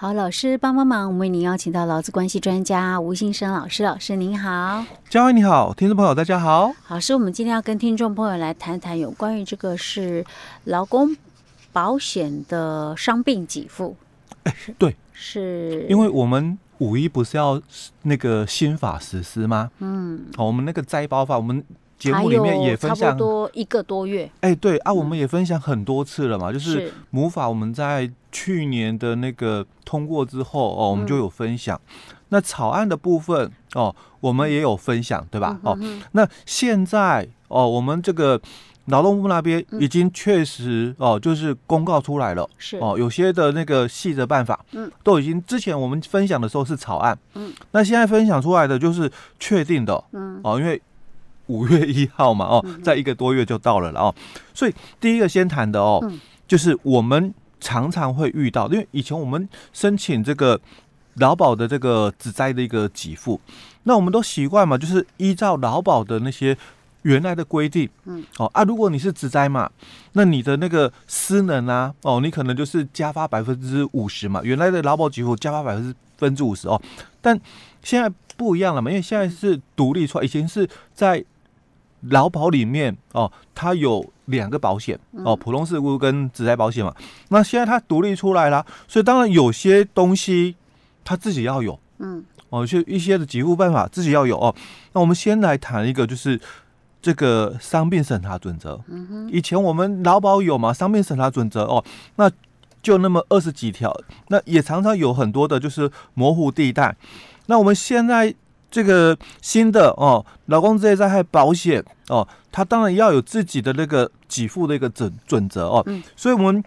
好，老师帮帮忙，我们为您邀请到劳资关系专家吴信生老师，老师您好，嘉惠你好，听众朋友大家好。老师，我们今天要跟听众朋友来谈谈有关于这个是劳工保险的伤病给付。哎，对，是因为我们五一不是要那个新法实施吗？嗯，好，我们那个灾保法，我们。节目里面也分享差不多一个多月，哎，对啊，我们也分享很多次了嘛，就是母法我们在去年的那个通过之后哦，我们就有分享。那草案的部分哦，我们也有分享，对吧？哦，那现在哦，我们这个劳动部那边已经确实哦，就是公告出来了，是。哦，有些的那个细则办法，嗯，都已经之前我们分享的时候是草案，嗯，那现在分享出来的就是确定的，嗯，哦，因为。五月一号嘛，哦，在一个多月就到了了哦，所以第一个先谈的哦，就是我们常常会遇到，因为以前我们申请这个劳保的这个职灾的一个给付，那我们都习惯嘛，就是依照劳保的那些原来的规定，嗯，哦啊，如果你是职灾嘛，那你的那个失能啊，哦，你可能就是加发百分之五十嘛，原来的劳保给付加发百分之分之五十哦，但现在不一样了嘛，因为现在是独立出来，以前是在劳保里面哦，它有两个保险哦，普通事故跟职灾保险嘛。那现在它独立出来了，所以当然有些东西它自己要有，嗯，哦，就一些的给付办法自己要有哦。那我们先来谈一个，就是这个伤病审查准则。嗯哼，以前我们劳保有嘛，伤病审查准则哦，那就那么二十几条，那也常常有很多的就是模糊地带。那我们现在。这个新的哦，劳工职业灾害保险哦，它当然要有自己的那个给付的一个准准则哦。嗯。所以，我们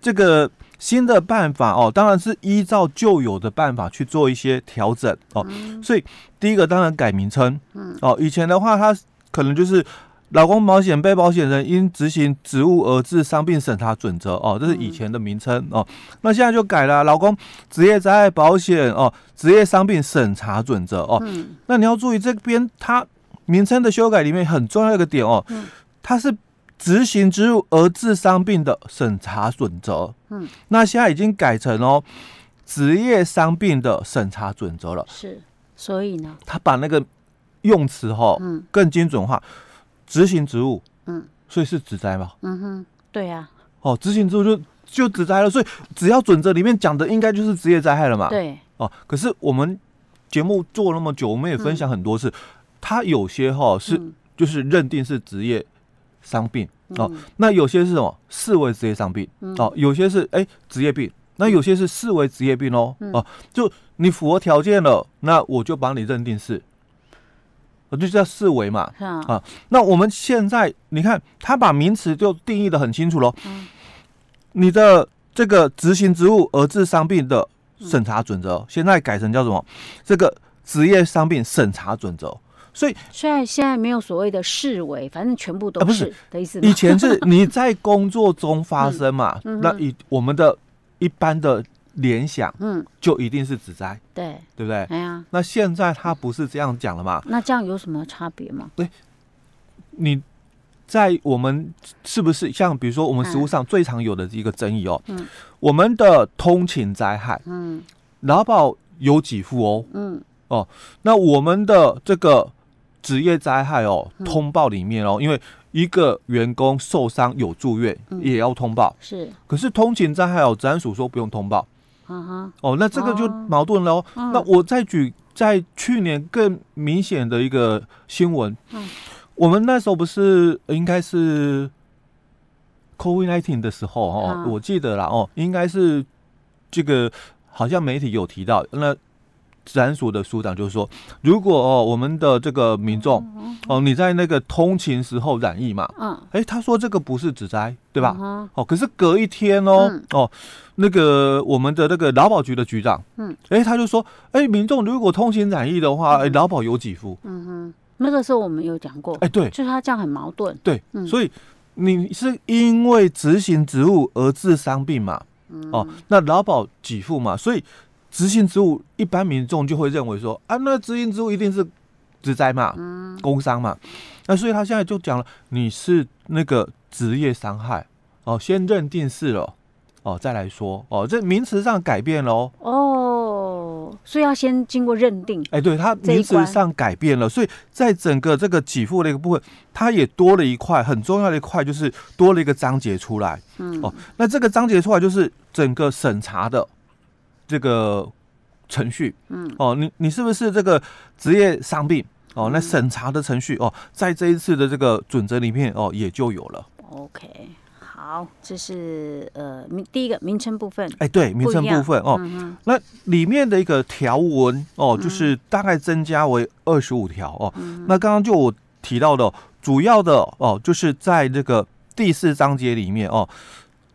这个新的办法哦，当然是依照旧有的办法去做一些调整哦。嗯。所以，第一个当然改名称。嗯。哦，以前的话，它可能就是。劳工保险被保险人因执行职务而致伤病审查准则哦，这是以前的名称哦。那现在就改了，劳工职业灾害保险哦，职业伤病审查准则哦。那你要注意这边它名称的修改里面很重要一个点哦，它是执行职务而致伤病的审查准则。嗯，那现在已经改成哦，职业伤病的审查准则了。是，所以呢，他把那个用词哈，嗯，更精准化。执行职务，嗯，所以是职灾嘛，嗯哼，对呀、啊，哦，执行职务就就职灾了，所以只要准则里面讲的应该就是职业灾害了嘛，对，哦，可是我们节目做那么久，我们也分享很多次，它、嗯、有些哈是、嗯、就是认定是职业伤病、嗯、哦，那有些是什么？视为职业伤病、嗯、哦，有些是哎职业病，那有些是视为职业病哦，嗯、哦，就你符合条件了，那我就帮你认定是。我就叫视维嘛，啊，啊，那我们现在你看，他把名词就定义的很清楚喽。嗯，你的这个执行职务而致伤病的审查准则，现在改成叫什么？这个职业伤病审查准则。所以虽然现在没有所谓的视为，反正全部都不是的意思。以前是你在工作中发 生嘛，嗯，那以我们的一般的。联想，嗯，就一定是职灾，对，对不对？哎呀，那现在他不是这样讲了嘛？那这样有什么差别吗？对，你在我们是不是像比如说我们食物上最常有的一个争议哦，嗯，我们的通勤灾害，嗯，劳保有给付哦，嗯，哦，那我们的这个职业灾害哦，通报里面哦，因为一个员工受伤有住院也要通报，是，可是通勤灾害哦，职安署说不用通报。嗯哼，哦，那这个就矛盾了哦。嗯、那我再举在去年更明显的一个新闻，嗯，我们那时候不是应该是 COVID-19 的时候哦，嗯、我记得了哦，应该是这个好像媒体有提到那。治安署的署长就是说，如果哦，我们的这个民众哦，你在那个通勤时候染疫嘛，嗯，哎，他说这个不是指灾，对吧？哦，可是隔一天哦，哦，那个我们的那个劳保局的局长，嗯，哎，他就说，哎，民众如果通勤染疫的话，哎，劳保有给付。嗯哼，那个时候我们有讲过，哎，对，就是他这样很矛盾。对，所以你是因为执行职务而致伤病嘛？哦，那劳保给付嘛？所以。执行职务，一般民众就会认为说啊，那执行职务一定是职灾嘛，嗯，工伤嘛，那所以他现在就讲了，你是那个职业伤害哦，先认定是了哦再来说哦，这名词上改变了哦。哦，所以要先经过认定。哎，对，它名词上改变了，所以在整个这个给付的一个部分，它也多了一块很重要的一块，就是多了一个章节出来。嗯，哦，那这个章节出来就是整个审查的这个程序。嗯，哦，你你是不是这个职业伤病？哦，那审查的程序哦，在这一次的这个准则里面哦，也就有了。OK，好，这是呃名第一个名称部分。哎，对，名称部分哦，嗯、那里面的一个条文哦，就是大概增加为二十五条哦。嗯、那刚刚就我提到的，主要的哦，就是在这个第四章节里面哦，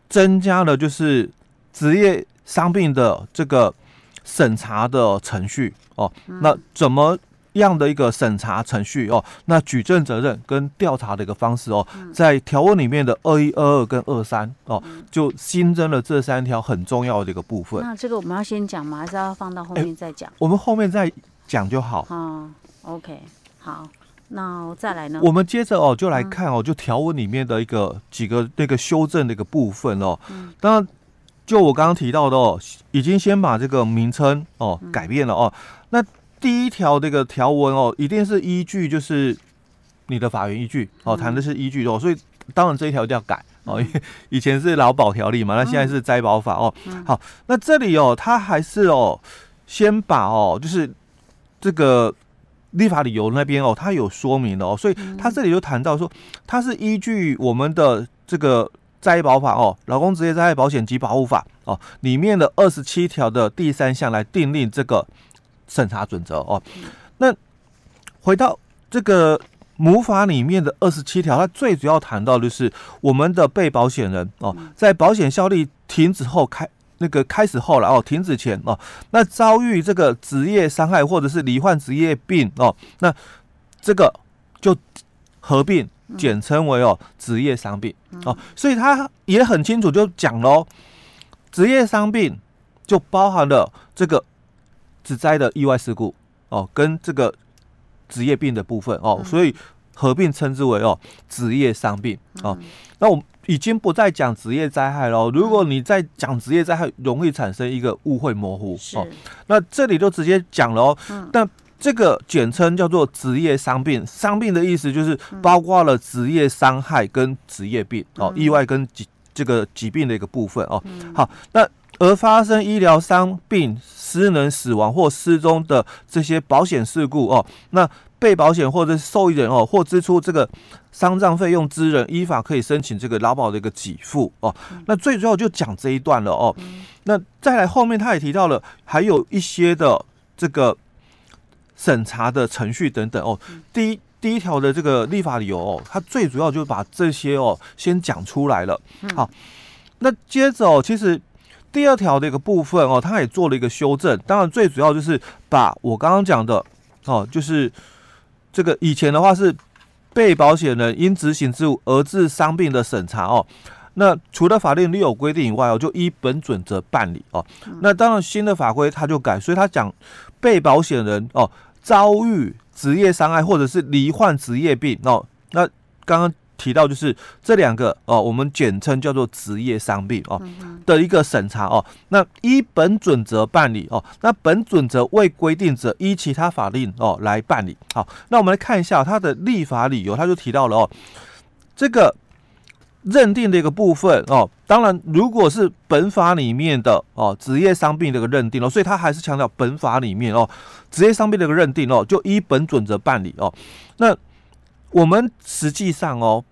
增加了就是职业伤病的这个审查的程序哦。嗯、那怎么？样的一个审查程序哦，那举证责任跟调查的一个方式哦，在条文里面的二一、二二跟二三哦，就新增了这三条很重要的一个部分。那这个我们要先讲吗？还是要放到后面再讲？我们后面再讲就好。哦，OK，好，那再来呢？我们接着哦，就来看哦，就条文里面的一个几个那个修正的一个部分哦。当然，就我刚刚提到的哦，已经先把这个名称哦改变了哦，那。第一条这个条文哦，一定是依据就是你的法源依据哦，谈的是依据哦，所以当然这一条就要改哦，因为 以前是劳保条例嘛，那现在是灾保法哦。好，那这里哦，他还是哦，先把哦，就是这个立法理由那边哦，他有说明的哦，所以他这里就谈到说，他是依据我们的这个灾保法哦，劳工职业灾害保险及保护法哦里面的二十七条的第三项来订立这个。审查准则哦，那回到这个母法里面的二十七条，它最主要谈到就是我们的被保险人哦，在保险效力停止后开那个开始后了哦，停止前哦，那遭遇这个职业伤害或者是罹患职业病哦，那这个就合并简称为哦职业伤病哦，所以他也很清楚就讲喽，职业伤病就包含了这个。职灾的意外事故哦，跟这个职业病的部分哦，所以合并称之为哦职业伤病哦。那我们已经不再讲职业灾害喽。如果你再讲职业灾害，容易产生一个误会模糊哦。那这里就直接讲了哦。但这个简称叫做职业伤病，伤病的意思就是包括了职业伤害跟职业病哦，意外跟疾这个疾病的一个部分哦。好，那。而发生医疗伤病、失能、死亡或失踪的这些保险事故哦，那被保险或者是受益人哦，或支出这个丧葬费用之人，依法可以申请这个劳保的一个给付哦。那最主要就讲这一段了哦。那再来后面他也提到了，还有一些的这个审查的程序等等哦。第一第一条的这个立法理由哦，它最主要就把这些哦先讲出来了。好，那接着哦，其实。第二条的一个部分哦，他也做了一个修正。当然，最主要就是把我刚刚讲的哦，就是这个以前的话是被保险人因执行职务而致伤病的审查哦。那除了法令另有规定以外哦，就依本准则办理哦。那当然新的法规他就改，所以他讲被保险人哦遭遇职业伤害或者是罹患职业病哦。那刚刚。提到就是这两个哦，我们简称叫做职业伤病哦的一个审查哦。那依本准则办理哦，那本准则未规定者，依其他法令哦来办理。好，那我们来看一下它的立法理由，他就提到了哦，这个认定的一个部分哦。当然，如果是本法里面的哦职业伤病的一个认定哦，所以他还是强调本法里面哦职业伤病的一个认定哦，就依本准则办理哦。那我们实际上哦。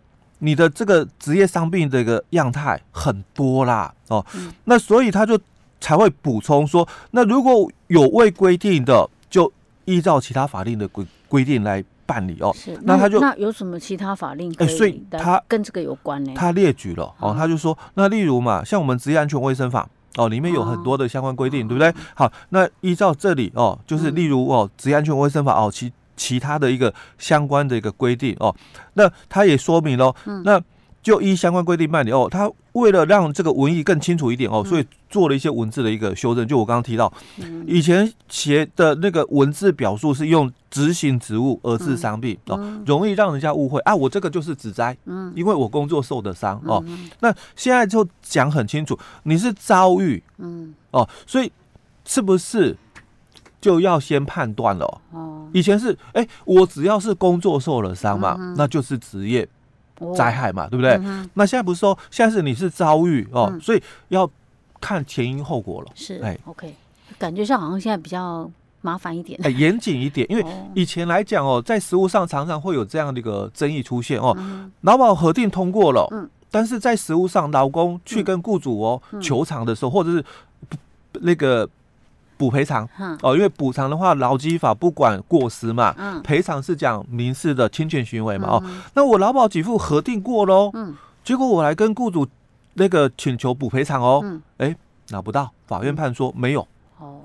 你的这个职业伤病的一个样态很多啦，哦，嗯、那所以他就才会补充说，那如果有未规定的，就依照其他法令的规规定来办理哦。是，那他就那有什么其他法令？哎，所以他跟这个有关呢？他列举了哦，他就说，那例如嘛，像我们职业安全卫生法哦，里面有很多的相关规定，哦、对不对？好，那依照这里哦，就是例如哦，职业安全卫生法哦，其。其他的一个相关的一个规定哦，那他也说明了，那就依相关规定办理哦。他为了让这个文意更清楚一点哦，所以做了一些文字的一个修正。就我刚刚提到，以前写的那个文字表述是用执行职务而致伤病哦，容易让人家误会啊，我这个就是指灾，因为我工作受的伤哦。那现在就讲很清楚，你是遭遇，嗯哦，所以是不是就要先判断了？哦，以前是哎，我只要是工作受了伤嘛，那就是职业。灾害嘛，对不对？嗯、那现在不是说，现在是你是遭遇哦，嗯、所以要看前因后果了。是，哎，OK，感觉上好像现在比较麻烦一点，哎，严谨一点，因为以前来讲哦，在实务上常常会有这样的一个争议出现哦。劳保核定通过了，嗯，但是在实务上，劳工去跟雇主哦求偿的时候，或者是那个。补赔偿。哦，因为补偿的话，劳基法不管过失嘛，赔偿是讲民事的侵权行为嘛哦。那我劳保给付核定过喽，结果我来跟雇主那个请求补赔偿哦，哎，拿不到，法院判说没有。哦。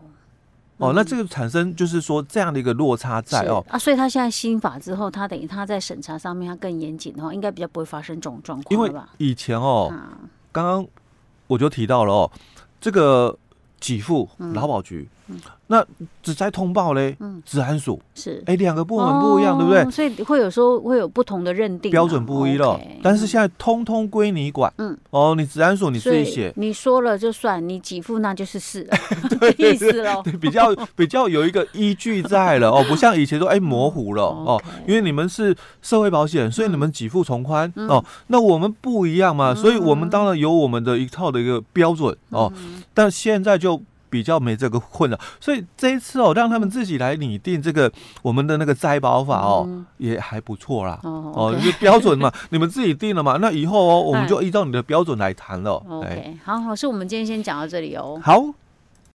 哦，那这个产生就是说这样的一个落差在哦。啊，所以他现在新法之后，他等于他在审查上面他更严谨的话，应该比较不会发生这种状况，因为以前哦，刚刚我就提到了哦，这个。给付劳保局，那只灾通报嘞，嗯，治安署。是。哎，两个部门不一样，对不对？所以会有时候会有不同的认定标准不一了。但是现在通通归你管，嗯。哦，你治安署你自己写，你说了就算，你给付那就是事，对意思喽。对，比较比较有一个依据在了哦，不像以前说哎模糊了 哦，因为你们是社会保险，所以你们给付从宽哦，那我们不一样嘛，所以我们当然有我们的一套的一个标准哦，但现在就。比较没这个困扰，所以这一次哦，让他们自己来拟定这个我们的那个摘保法哦，嗯、也还不错啦。哦，哦 okay 就标准嘛，你们自己定了嘛，那以后哦，我们就依照你的标准来谈了。OK，好，老师，我们今天先讲到这里哦。好。